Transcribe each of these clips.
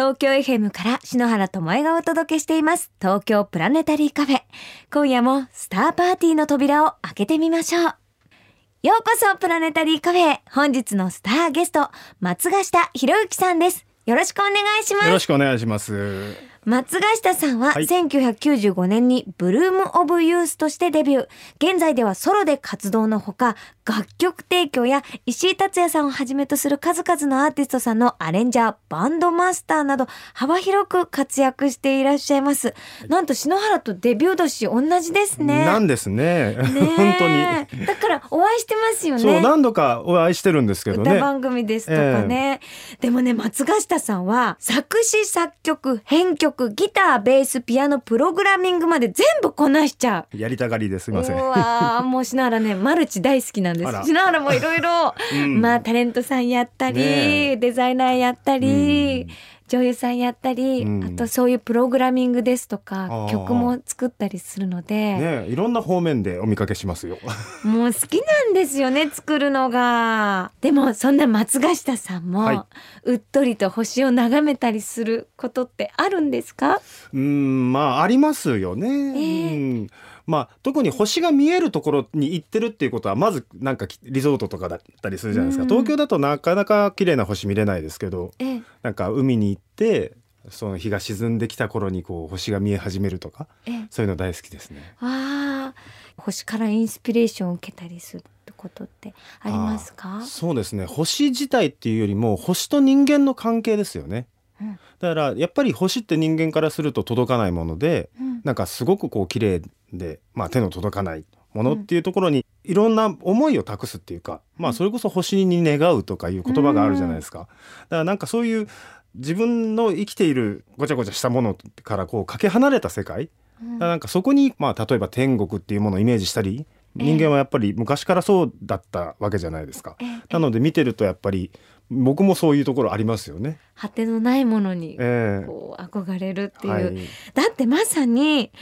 東京 FM から篠原智恵がお届けしています。東京プラネタリーカフェ。今夜もスターパーティーの扉を開けてみましょう。ようこそプラネタリーカフェ。本日のスターゲスト松ヶ下博之さんです。よろしくお願いします。よろしくお願いします。松ヶ下さんははい1995年にブルームオブユースとしてデビュー。現在ではソロで活動のほか、楽曲提供や石井達也さんをはじめとする数々のアーティストさんのアレンジャー、バンドマスターなど幅広く活躍していらっしゃいます。なんと篠原とデビュー年同じですね。なんですねねえ 本当にだからお会いしてますよね。そう何度かお会いしてるんですけどね歌番組ですとかね、でもね松ヶ下さんは作詞作曲編曲ギターベースピアノプログラミングまで全部こなしちゃう。やりたがりですすうみません。わーもう篠原ね マルチ大好きなんです。あら。篠原もいろいろ。うん。まあタレントさんやったり、デザイナーやったり、うん女優さんやったり、うん。あとそういうプログラミングですとか曲も作ったりするので、ねいろんな方面でお見かけしますよ。もう好きなんですよね作るのが。でもそんな松ヶ下さんも、はうっとりと星を眺めたりすることってあるんですか？うんまあありますよね、え。うんまあ特に星が見えるところに行ってるっていうことはまずなんかきリゾートとかだったりするじゃないですか、うん。東京だとなかなか綺麗な星見れないですけどええ。なんか海に行ってその日が沈んできた頃にこう星が見え始めるとかええ。そういうの大好きですね。あー星からインスピレーションを受けたりすることってありますか？そうですね。星自体っていうよりも星と人間の関係ですよねうん。だからやっぱり星って人間からすると届かないものでうん。なんかすごくこう綺麗で、まあ、手の届かないものっていうところにいろんな思いを託すっていうか、まあそれこそ星に願うとかいう言葉があるじゃないですか。だからなんかそういう自分の生きているごちゃごちゃしたものからこうかけ離れた世界、うん。なんかそこにまあ例えば天国っていうものをイメージしたりええ。人間はやっぱり昔からそうだったわけじゃないですか。ええ。なので見てるとやっぱり僕もそういうところありますよね。果てのないものにええ。こう憧れるっていう、はい、だってまさに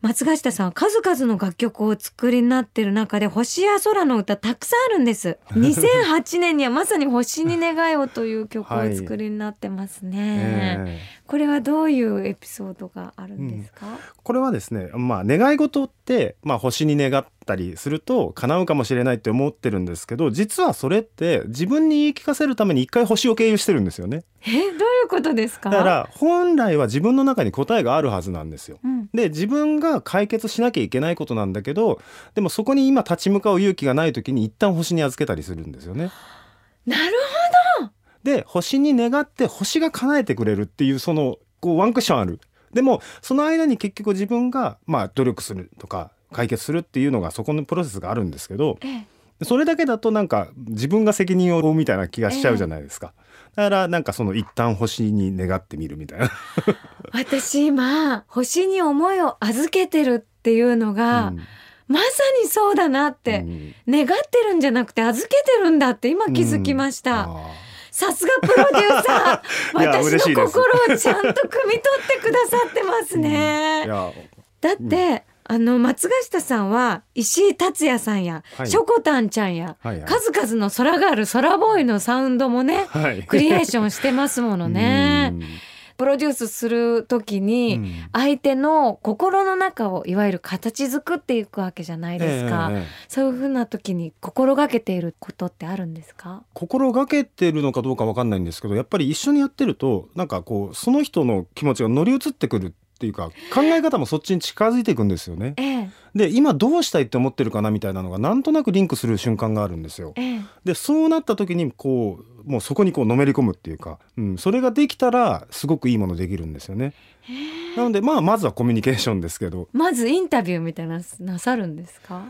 松ヶ下さんは数々の楽曲をお作りになってる中で星や空の歌たくさんあるんです。2008年にはまさに星に願いをという曲をお作りになってますね、ええ。これはどういうエピソードがあるんですか、これはですね、まあ、願い事って、まあ、星に願ったりすると叶うかもしれないって思ってるんですけど実はそれって自分に言い聞かせるために一回星を経由してるんですよね。えどういうことですか？だから本来は自分の中に答えがあるはずなんですよ。うん。で自分が解決しなきゃいけないことなんだけどでもそこに今立ち向かう勇気がない時に一旦星に預けたりするんですよね。なるで星に願って星が叶えてくれるっていうそのこうワンクッションある。でもその間に結局自分がまあ努力するとか解決するっていうのがそこのプロセスがあるんですけどほどえ。それだけだとなんか自分が責任を負うみたいな気がしちゃうじゃないですか、だからなんかその一旦星に願ってみるみたいな、私今星に思いを預けてるっていうのが、うん。まさにそうだなって、うん。願ってるんじゃなくて預けてるんだって今気づきました、あさすがプロデューサー。私の心をちゃんと汲み取ってくださってますーね、だって、あの松ヶ下さんは石井達也さんや、はい。しょこたんちゃんや、はいはい。数々の空がある空ボーイのサウンドもねはい。クリエーションしてますものね。うん。プロデュースする時に、うん。相手の心の中をいわゆる形作っていくわけじゃないですか、ええええ。そういうふうな時に心がけていることってあるんですか？心がけてるのかどうかわかんないんですけどやっぱり一緒にやってるとなんかこうその人の気持ちが乗り移ってくるっていうか考え方もそっちに近づいていくんですよね。ええで今どうしたいって思ってるかなみたいなのがなんとなくリンクする瞬間があるんですよ。ええでそうなった時にこうもうそこにこうのめり込むっていうか、うん、それができたらすごくいいものできるんですよね。なのでまあまずはコミュニケーションですけどまずインタビューみたいななさるんですか？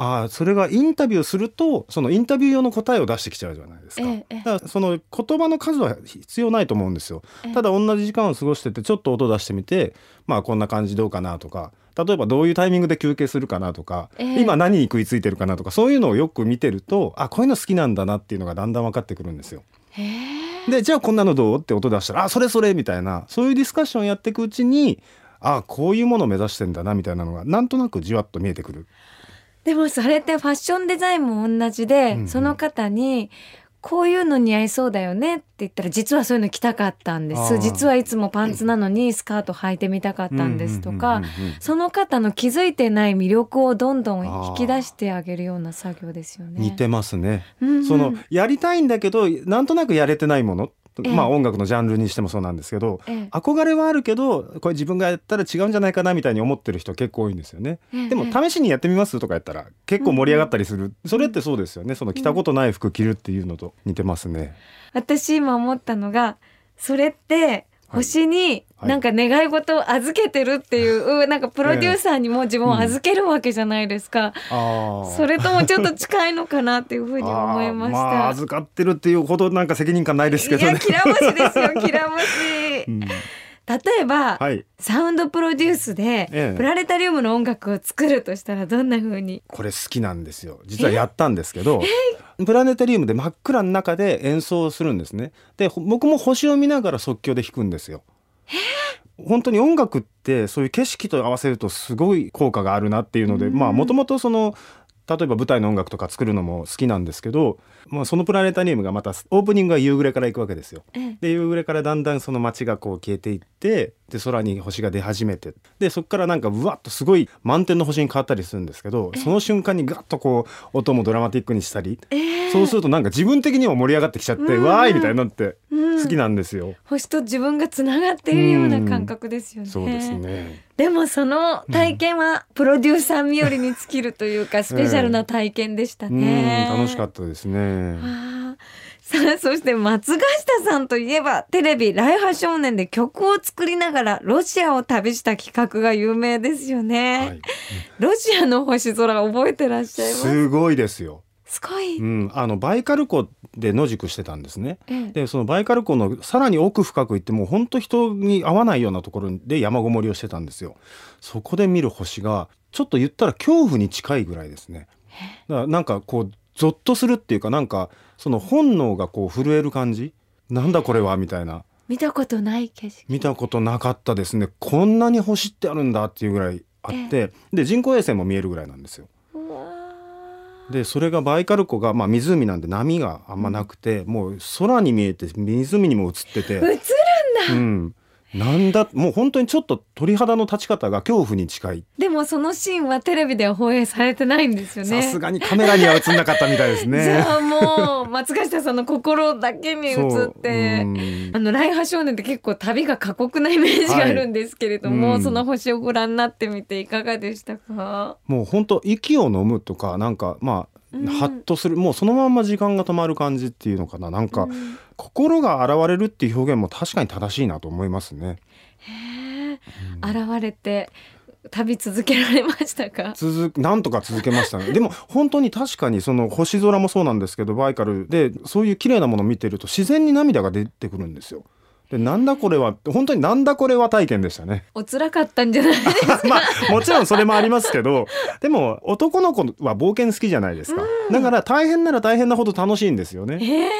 ああそれがインタビューするとそのインタビュー用の答えを出してきちゃうじゃないですか。だからその言葉の数は必要ないと思うんですよ。ええただ同じ時間を過ごしててちょっと音出してみてまあこんな感じどうかなとか例えばどういうタイミングで休憩するかなとか、ええ今何に食いついてるかなとかそういうのをよく見てるとあこういうの好きなんだなっていうのがだんだん分かってくるんですよ。でじゃあこんなのどうって音出したらあそれそれみたいなそういうディスカッションやっていくうちにあこういうものを目指してんだなみたいなのがなんとなくじわっと見えてくる。でもそれってファッションデザインも同じで、うんうん。その方にこういうの似合いそうだよねって言ったら実はそういうの着たかったんです。実はいつもパンツなのにスカート履いてみたかったんですとかその方の気づいてない魅力をどんどん引き出してあげるような作業ですよね。似てますね。うんうん。そのやりたいんだけどなんとなくやれてないもの、ええ。まあ音楽のジャンルにしてもそうなんですけど、ええ。憧れはあるけどこれ自分がやったら違うんじゃないかなみたいに思ってる人結構多いんですよね。ええでも試しにやってみますとかやったら結構盛り上がったりする、それってそうですよね。その着たことない服着るっていうのと似てますね。私今思ったのがそれって星にはい。なんか願い事を預けてるっていう、なんかプロデューサーにも自分を預けるわけじゃないですか、あー。それともちょっと近いのかなっていうふうに思いました。まあ預かってるっていうほどなんか責任感ないですけいどね。やきらもしですよきらもし。うん例えば、はい。サウンドプロデュースで、ええ。プラネタリウムの音楽を作るとしたらどんな風に？これ好きなんですよ。実はやったんですけどプラネタリウムで真っ暗の中で演奏するんですね。でほ僕も星を見ながら即興で弾くんですよ。本当に音楽ってそういう景色と合わせるとすごい効果があるなっていうのでまあもともとその例えば舞台の音楽とか作るのも好きなんですけど、まあ、そのプラネタリウムがまたオープニングは夕暮れから行くわけですよ。ええで夕暮れからだんだんその街がこう消えていってで空に星が出始めてでそこからなんかうわっとすごい満天の星に変わったりするんですけどその瞬間にガッとこう音もドラマティックにしたり、ええそうするとなんか自分的にも盛り上がってきちゃって、うんわーいみたいになってうん好きなんですよ。星と自分がつながっているような感覚ですよね。そうですね。でもその体験はプロデューサー身寄りに尽きるというか、スペシャルな体験でしたうんね。楽しかったですね。さあそして松ヶ下さんといえばテレビ「ライハ少年」で曲を作りながらロシアを旅した企画が有名ですよね、はい、ロシアの星空覚えてらっしゃいます？すごいですよ。すごい、うん、あのバイカル湖で野宿してたんですね。ええでそのバイカル湖のさらに奥深く行ってもう本当人に会わないようなところで山ごもりをしてたんですよ。そこで見る星がちょっと言ったら恐怖に近いぐらいですね。だからなんかこうゾッとするっていうかなんかその本能がこう震える感じ。なんだこれはみたいな。見たことない景色。見たことなかったですね。こんなに星ってあるんだっていうぐらいあって、で人工衛星も見えるぐらいなんですよ。でそれがバイカル湖が、まあ、湖なんで波があんまなくて、もう空に見えて湖にも映ってて、映るんだ、うん、なんだもう本当にちょっと鳥肌の立ち方が恐怖に近い。でもそのシーンはテレビでは放映されてないんですよね。さすがにカメラには映んなかったみたいですじね。ゃあもう松ヶ下さんの心だけに映ってうん。あのライハ少年って結構旅が過酷なイメージがあるんですけれども、はい。うんその星をご覧になってみていかがでしたか、もう本当息を飲むとかなんかまあ、うん。ハッとするもうそのまんま時間が止まる感じっていうのかな。なんか、うん心が現れるっていう表現も確かに正しいなと思いますね。へえ現れて旅続けられましたか？続くなんとか続けましたね。でも本当に確かにその星空もそうなんですけどバイカルでそういう綺麗なものを見てると自然に涙が出てくるんですよ。でなんだこれは本当になんだこれは体験でしたね。お辛かったんじゃないですか？まあもちろんそれもありますけどでも男の子は冒険好きじゃないですか、だから大変なら大変なほど楽しいんですよね。へえ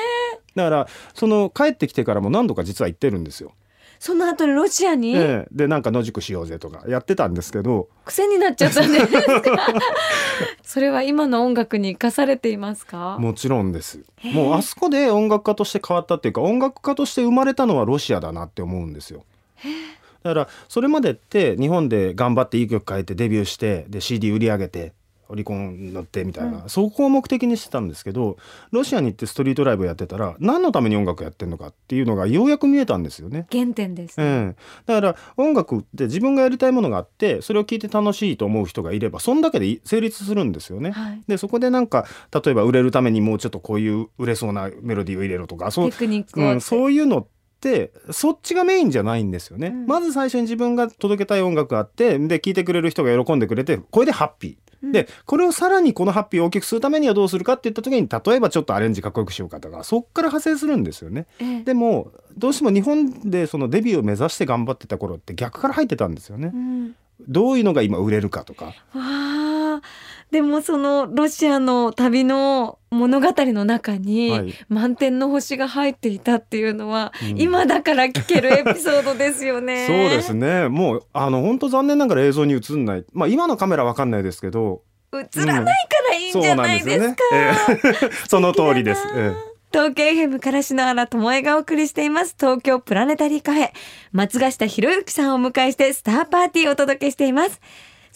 だからその帰ってきてからも何度か実は行ってるんですよ、その後にロシアに？ええ。でなんか野宿しようぜとかやってたんですけど。癖になっちゃったんですか？それは今の音楽に生かされていますか？もちろんです。もうあそこで音楽家として変わったっていうか音楽家として生まれたのはロシアだなって思うんですよ。だからそれまでって日本で頑張っていい曲変えてデビューしてで CD 売り上げてオリコン乗ってみたいな、そこを目的にしてたんですけどロシアに行ってストリートライブやってたら何のために音楽やってんのかっていうのがようやく見えたんですよね。原点です、うん、だから音楽って自分がやりたいものがあってそれを聴いて楽しいと思う人がいればそんだけでい成立するんですよね。はい。でそこでなんか例えば売れるためにもうちょっとこういう売れそうなメロディーを入れろとかそううん、そういうのってそっちがメインじゃないんですよね、うんまず最初に自分が届けたい音楽があってで聴いてくれる人が喜んでくれてこれでハッピー。うんでこれをさらにこのハッピーを大きくするためにはどうするかっていった時に例えばちょっとアレンジかっこよくしようかとかそっから派生するんですよね。ええでもどうしても日本でそのデビューを目指して頑張ってた頃って逆から入ってたんですよねう。んどういうのが今売れるかとか。でもそのロシアの旅の物語の中に、はい。満天の星が入っていたっていうのは、うん。今だから聞けるエピソードですよね。そうですね。もうあの本当残念ながら映像に映んない。まあ今のカメラわかんないですけど。映らないからいいんじゃないですか。そうなんですよね。ええ。その通りです。ええ。東京 FM から篠原智恵がお送りしています。東京プラネタリーカフェ。松ヶ下博之さんをお迎えしてスターパーティーをお届けしています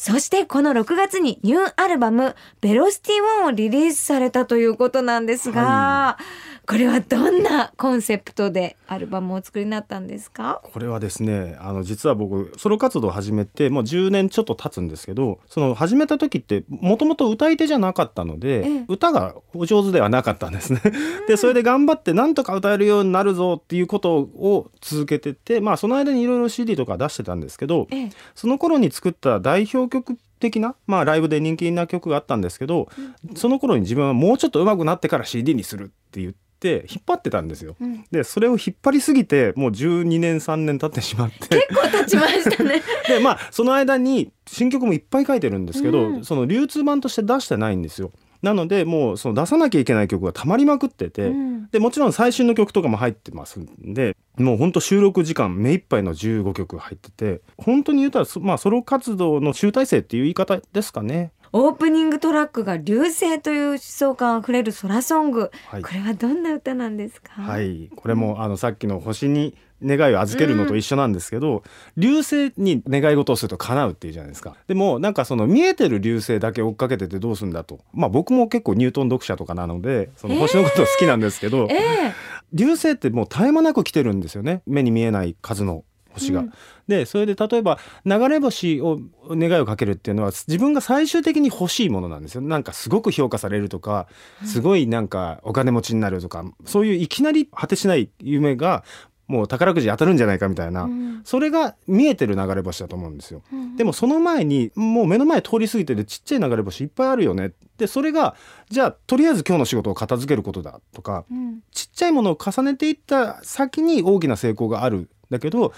そしてこの6月にニューアルバムベロシティ1をリリースされたということなんですが、はい。これはどんなコンセプトでアルバムをお作りになったんですか？これはですねあの実は僕ソロ活動を始めてもう10年ちょっと経つんですけどその始めた時ってもともと歌い手じゃなかったので、ええ、歌がお上手ではなかったんですね。でそれで頑張ってなんとか歌えるようになるぞっていうことを続けててまあその間にいろいろ CD とか出してたんですけど、え、その頃に作った代表曲的な、まあ、ライブで人気な曲があったんですけど、うん、その頃に自分はもうちょっと上手くなってから CD にするって言って。って引っ張ってたんですよ、うん、でそれを引っ張りすぎてもう12年3年経ってしまって。結構経ちましたね。でまあその間に新曲もいっぱい書いてるんですけど、うん、その流通版として出してないんですよ。なのでもうその出さなきゃいけない曲がたまりまくってて、うん、でもちろん最新の曲とかも入ってますんでもうほんと収録時間目いっぱいの15曲入ってて本当に言うたら、まあ、ソロ活動の集大成っていう言い方ですかね。オープニングトラックが流星という思想感あふれる空ソング、はい、これはどんな歌なんですか？はい。これもあのさっきの星に願いを預けるのと一緒なんですけど、うん、流星に願い事をすると叶うっていうじゃないですか。でもなんかその見えてる流星だけ追っかけててどうするんだと。まあ僕も結構ニュートン読者とかなのでその星のこと好きなんですけど、えーえー、流星ってもう絶え間なく来てるんですよね。目に見えない数の星が。うん、でそれで例えば流れ星を願いをかけるっていうのは自分が最終的に欲しいものなんですよ。なんかすごく評価されるとかすごいなんかお金持ちになるとかそういういきなり果てしない夢がもう宝くじ当たるんじゃないかみたいな、うん、それが見えてる流れ星だと思うんですよ、うん、でもその前にもう目の前通り過ぎててちっちゃい流れ星いっぱいあるよね。でそれがじゃあとりあえず今日の仕事を片付けることだとか、うん、ちっちゃいものを重ねていった先に大きな成功があるだけど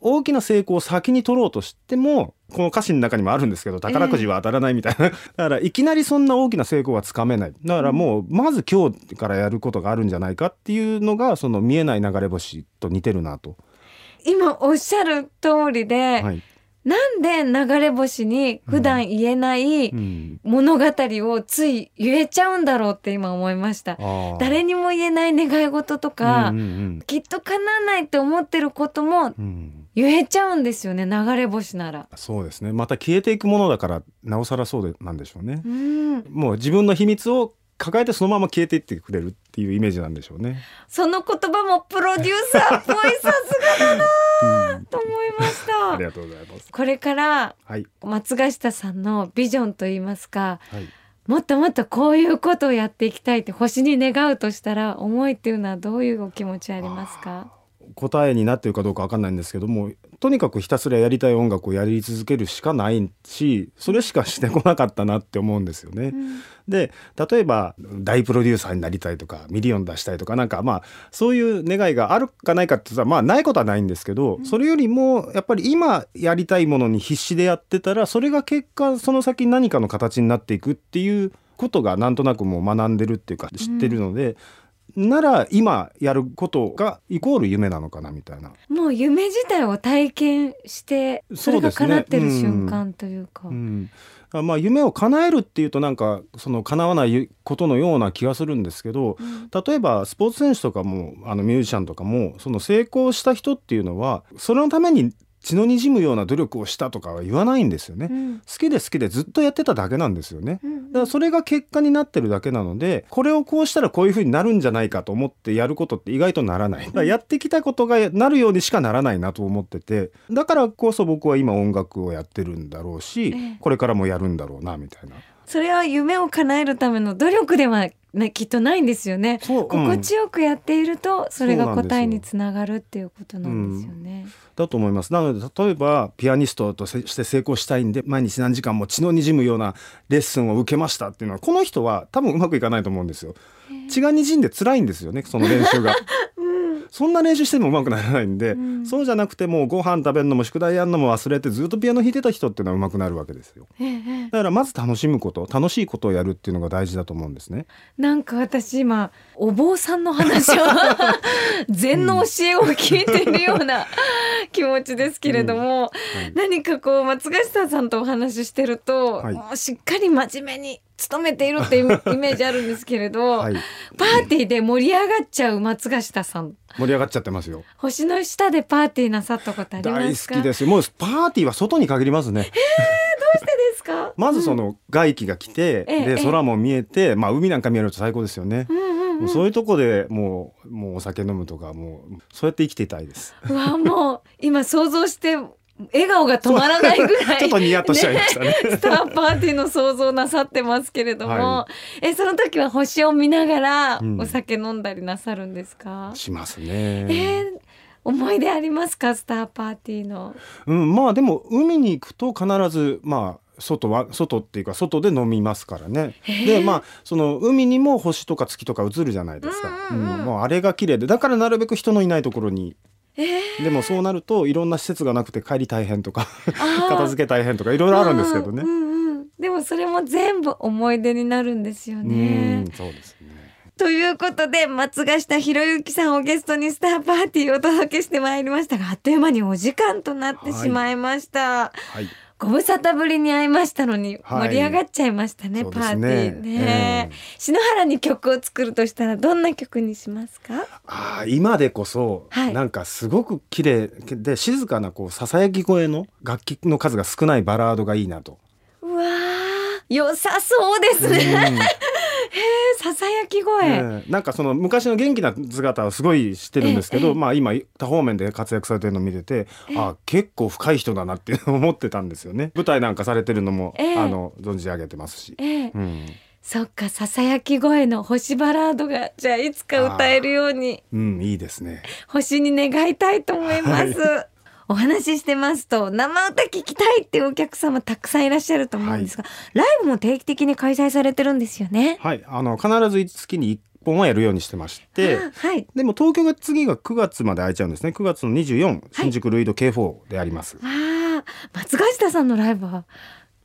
大きな成功を先に取ろうとしてもこの歌詞の中にもあるんですけど宝くじは当たらないみたいな、えー、だからいきなりそんな大きな成功はつかめない。だからもうまず今日からやることがあるんじゃないかっていうのがその見えない流れ星と似てるなと。今おっしゃる通りで、はい、なんで流れ星に普段言えない物語をつい言えちゃうんだろうって今思いました。誰にも言えない願い事とか、うんうんうん、きっと叶わないって思ってることも言えちゃうんですよね流れ星なら。そうですねまた消えていくものだからなおさらそうでなんでしょうね。うん、もう自分の秘密を抱えてそのまま消えていってくれるっていうイメージなんでしょうね。その言葉もプロデューサーっぽいさすがだなと思いました。ありがとうございます。これから、はい、松ヶ下さんのビジョンといいますか、はい、もっともっとこういうことをやっていきたいって星に願うとしたら思いっていうのはどういうお気持ちありますか？答えになってるかどうかわかんないんですけどもとにかくひたすらやりたい音楽をやり続けるしかないしそれしかしてこなかったなって思うんですよね。うん、で例えば大プロデューサーになりたいとかミリオン出したいとかなんかまあそういう願いがあるかないかって言ったらまあないことはないんですけど、うん、それよりもやっぱり今やりたいものに必死でやってたらそれが結果その先何かの形になっていくっていうことがなんとなくもう学んでるっていうか知ってるので、なら今やることがイコール夢なのかなみたいな。もう夢自体を体験してそれが叶ってる瞬間というか。うん。うん、まあ、夢を叶えるっていうとなんかその叶わないことのような気がするんですけど、うん、例えばスポーツ選手とかもあのミュージシャンとかもその成功した人っていうのはそれのために血の滲むような努力をしたとかは言わないんですよね、うん、好きで好きでずっとやってただけなんですよね、うん、だからそれが結果になってるだけなのでこれをこうしたらこういう風になるんじゃないかと思ってやることって意外とならない。だからやってきたことがなるようにしかならないなと思ってて。だからこそ僕は今音楽をやってるんだろうし、これからもやるんだろうなみたいな。それは夢を叶えるための努力ではね、きっとないんですよね、うん、心地よくやっているとそれが答えにつながるっていうことなんですよね。うん、だと思います。なので例えばピアニストとして成功したいんで毎日何時間も血の滲むようなレッスンを受けましたっていうのはこの人は多分うまくいかないと思うんですよ。血が滲んで辛いんですよねその練習が。そんな練習しても上手くならないんで、うん。そうじゃなくてもうご飯食べるのも宿題やるのも忘れてずっとピアノ弾いてた人っていうのは上手くなるわけですよ。ええだからまず楽しむこと楽しいことをやるっていうのが大事だと思うんですね。なんか私今お坊さんの話を禅の教えを聞いているような気持ちですけれども、はい。何かこう松ヶ下さんとお話ししてると、はい。もうしっかり真面目に努めているっていうイメージあるんですけれど、はいパーティーで盛り上がっちゃう松ヶ下さん。盛り上がっちゃってますよ。星の下でパーティーなさったことあり大ますか？好きです。よもうパーティーは外に限りますね。どうしてですか？まずその外気が来て、ええええ。で空も見えて、まあ海なんか見えると最高ですよね。うんうんもうそういうとこでもうもうお酒飲むとかもうそうやって生きていたいです。うわもう今想像して笑顔が止まらないぐらいちょっとニヤッとしちゃいましたね。スターパーティーの想像なさってますけれども、はえその時は星を見ながらうんお酒飲んだりなさるんですか、しますえね。ー思い出ありますか？スターパーティーのうんまあでも海に行くと必ずまあ外は外っていうか外で飲みますからね。でまあその海にも星とか月とか映るじゃないですか。うんうんうんうんもうあれが綺麗でだからなるべく人のいないところに。えーでもそうなるといろんな施設がなくて帰り大変とか 片付け大変とかいろいろあるんですけどねう。んうんでもそれも全部思い出になるんですよねうん。そうですね。ということで松ヶ下博之さんをゲストにスターパーティーをお届けしてまいりましたがあっという間にお時間となってしまいました。はい。ご無沙汰ぶりに会いましたのにはい盛り上がっちゃいましたね、そうですパーティーねね。篠原に曲を作るとしたらどんな曲にしますか？ああ今でこそ、はいなんかすごく綺麗で静かなこうささやき声の楽器の数が少ないバラードがいいなと。うわー良さそうですね。ささやきうん声。ねなんかその昔の元気な姿はすごい知ってるんですけど、ええまあ今多方面で活躍されてるのを見てて、あ結構深い人だなっていうのを思ってたんですよね。舞台なんかされてるのも、ええあの存じ上げてますし。ええうん、そっかささやき声の星バラードがじゃあいつか歌えるようにうん、いいですね。星に願いたいと思います。お話ししてますと生歌聞きたいっていうお客様たくさんいらっしゃると思うんですが、ライブも定期的に開催されてるんですよね。はい、あの必ず月に1本はやるようにしてまして。あはい。でも東京が次が9月まで空いちゃうんですね。9月の24、新宿ルイド K4 であります。ああ、松ヶ下さんのライブは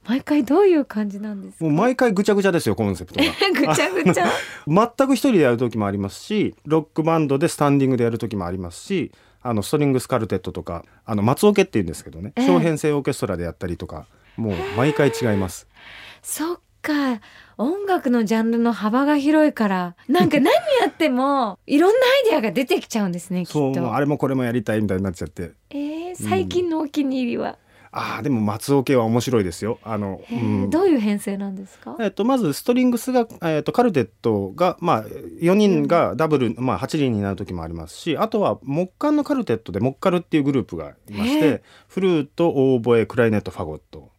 毎回どういう感じなんですか？もう毎回ぐちゃぐちゃですよコンセプトが。ぐちゃぐちゃ？全く一人でやる時もありますしロックバンドでスタンディングでやる時もありますしあのストリングスカルテットとかあの松オケっていうんですけどねええ小編成オーケストラでやったりとかもう毎回違います。そっか。音楽のジャンルの幅が広いから、なんか何やっても いろんなアイデアが出てきちゃうんですね。きっと。あれもこれもやりたいみたいになっちゃってえー、最近のお気に入りは、ああでも松オケは面白いですよ。あの、へーどういう編成なんですか？えっと、まずストリングスが、えっと、カルテットが、まあ、4人がダブル、まあ、8人になる時もありますしあとは木管のカルテットで木カルっていうグループがいましてフルートオーボエクライネットファゴット。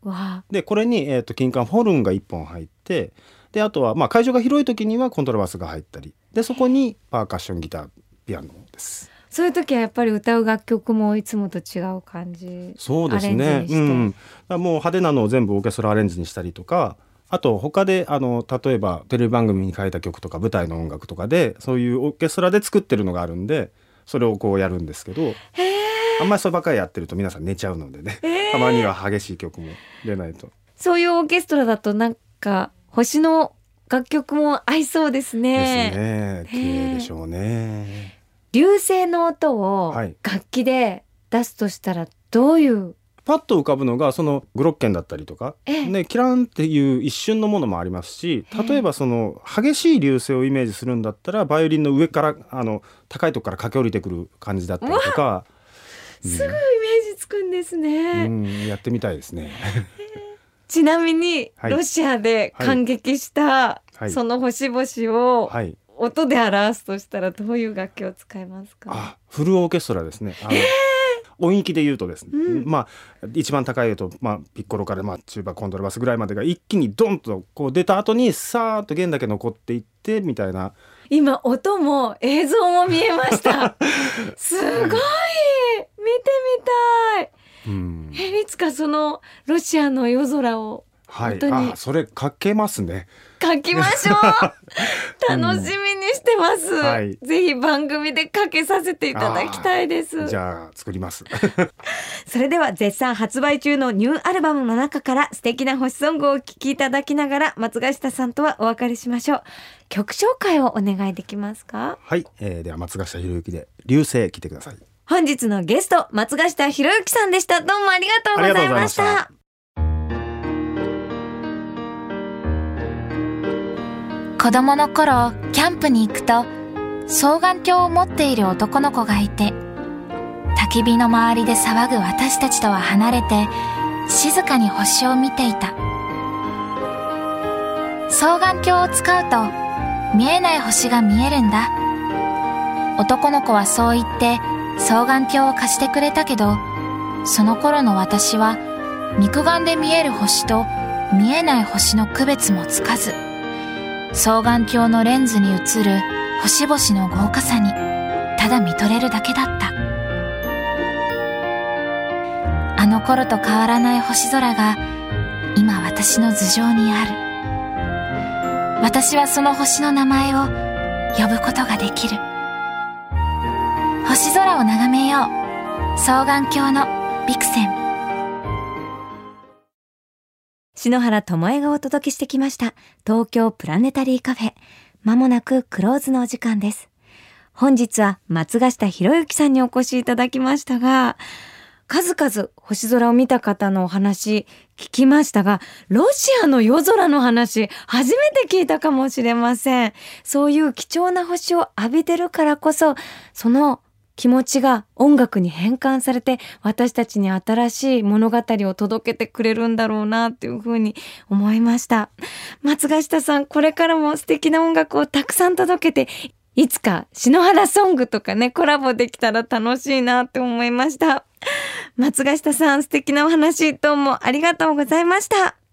でこれに、えっと金管ホルンが1本入ってであとは、まあ、会場が広い時にはコントラバスが入ったりでそこにパーカッションギターピアノです。そういう時はやっぱり歌う楽曲もいつもと違う感じ。そうですねうん、もう派手なのを全部オーケストラアレンジにしたりとかあと他であの例えばテレビ番組に書いた曲とか舞台の音楽とかでそういうオーケストラで作ってるのがあるんでそれをこうやるんですけど。あんまりそればっかりやってると皆さん寝ちゃうのでね、たまには激しい曲も出ないと。そういうオーケストラだとなんか星の楽曲も合いそうですね。ですね綺麗でしょうね。流星の音をはい。楽器で出すとしたらどういう、パッと浮かぶのがそのグロッケンだったりとか、ええ。ね、キランっていう一瞬のものもありますしええ。例えばその激しい流星をイメージするんだったらバイオリンの上からあの高いとこから駆け下りてくる感じだったりとか、う んすぐイメージつくんですね。うん、やってみたいですね。ちなみにはい。ロシアで感激したはい。その星々をはい。音で表すとしたらどういう楽器を使いますか？あ、フルオーケストラですね。あの音域で言うとですね、うんまあ一番高い音、まあピッコロからまあチューバコントラバスぐらいまでが一気にドンとこう出た後にさーっと弦だけ残っていってみたいな。今音も映像も見えました。すごい見てみたい。うん、えいつかそのロシアの夜空をはい。本当それかけますね。書きましょう。楽しみにしてます、はい。ぜひ番組でかけさせていただきたいです。じゃあ作ります。それでは絶賛発売中のニューアルバムの中から素敵な星ソングをお聴きいただきながら松ヶ下さんとはお別れしましょう。曲紹介をお願いできますか？はい、えー、では松ヶ下博之で流星来てください。本日のゲスト松ヶ下博之さんでした。どうもありがとうございました子供の頃キャンプに行くと双眼鏡を持っている男の子がいて焚き火の周りで騒ぐ私たちとは離れて静かに星を見ていた。双眼鏡を使うと見えない星が見えるんだ。男の子はそう言って双眼鏡を貸してくれたけどその頃の私は肉眼で見える星と見えない星の区別もつかず双眼鏡のレンズに映る星々の豪華さにただ見とれるだけだった。あの頃と変わらない星空が今私の頭上にある。私はその星の名前を呼ぶことができる。星空を眺めよう。双眼鏡のビクセン。篠原智恵がお届けしてきました東京プラネタリーカフェ。まもなくクローズのお時間です。本日は松ヶ下博之さんにお越しいただきましたが数々星空を見た方のお話聞きましたがロシアの夜空の話初めて聞いたかもしれません。そういう貴重な星を浴びてるからこそその気持ちが音楽に変換されて私たちに新しい物語を届けてくれるんだろうなっていうふうに思いました。松ヶ下さんこれからも素敵な音楽をたくさん届けていつか篠原ソングとかねコラボできたら楽しいなって思いました。松ヶ下さん素敵なお話どうもありがとうございました。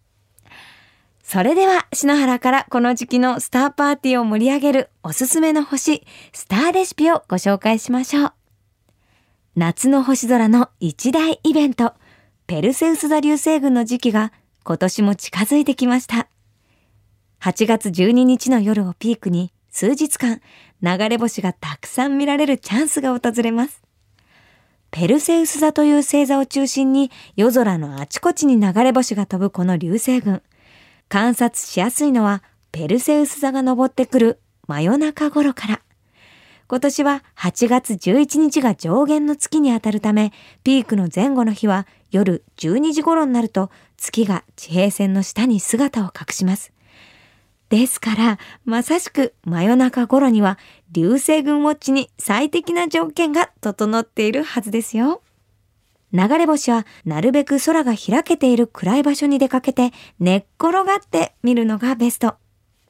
それでは篠原からこの時期のスターパーティーを盛り上げるおすすめの星スターレシピをご紹介しましょう。夏の星空の一大イベントペルセウス座流星群の時期が今年も近づいてきました。8月12日の夜をピークに数日間流れ星がたくさん見られるチャンスが訪れます。ペルセウス座という星座を中心に夜空のあちこちに流れ星が飛ぶこの流星群。観察しやすいのはペルセウス座が昇ってくる真夜中頃から。今年は8月11日が上限の月にあたるため、ピークの前後の日は夜12時頃になると月が地平線の下に姿を隠します。ですから、まさしく真夜中頃には流星群ウォッチに最適な条件が整っているはずですよ。流れ星はなるべく空が開けている暗い場所に出かけて寝っ転がって見るのがベスト。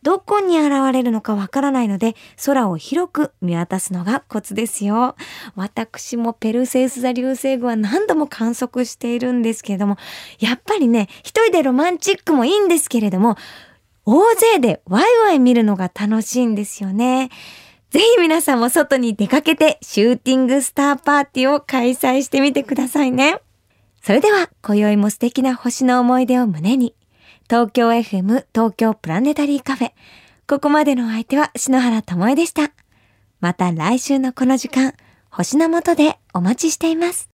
どこに現れるのかわからないので空を広く見渡すのがコツですよ。私もペルセウス座流星群は何度も観測しているんですけれども、やっぱりね、一人でロマンチックもいいんですけれども、大勢でワイワイ見るのが楽しいんですよね。ぜひ皆さんも外に出かけてシューティングスターパーティーを開催してみてくださいね。それでは、今宵も素敵な星の思い出を胸に、東京 FM 東京プラネタリーカフェ。ここまでのお相手は篠原智恵でした。また来週のこの時間、星の下でお待ちしています。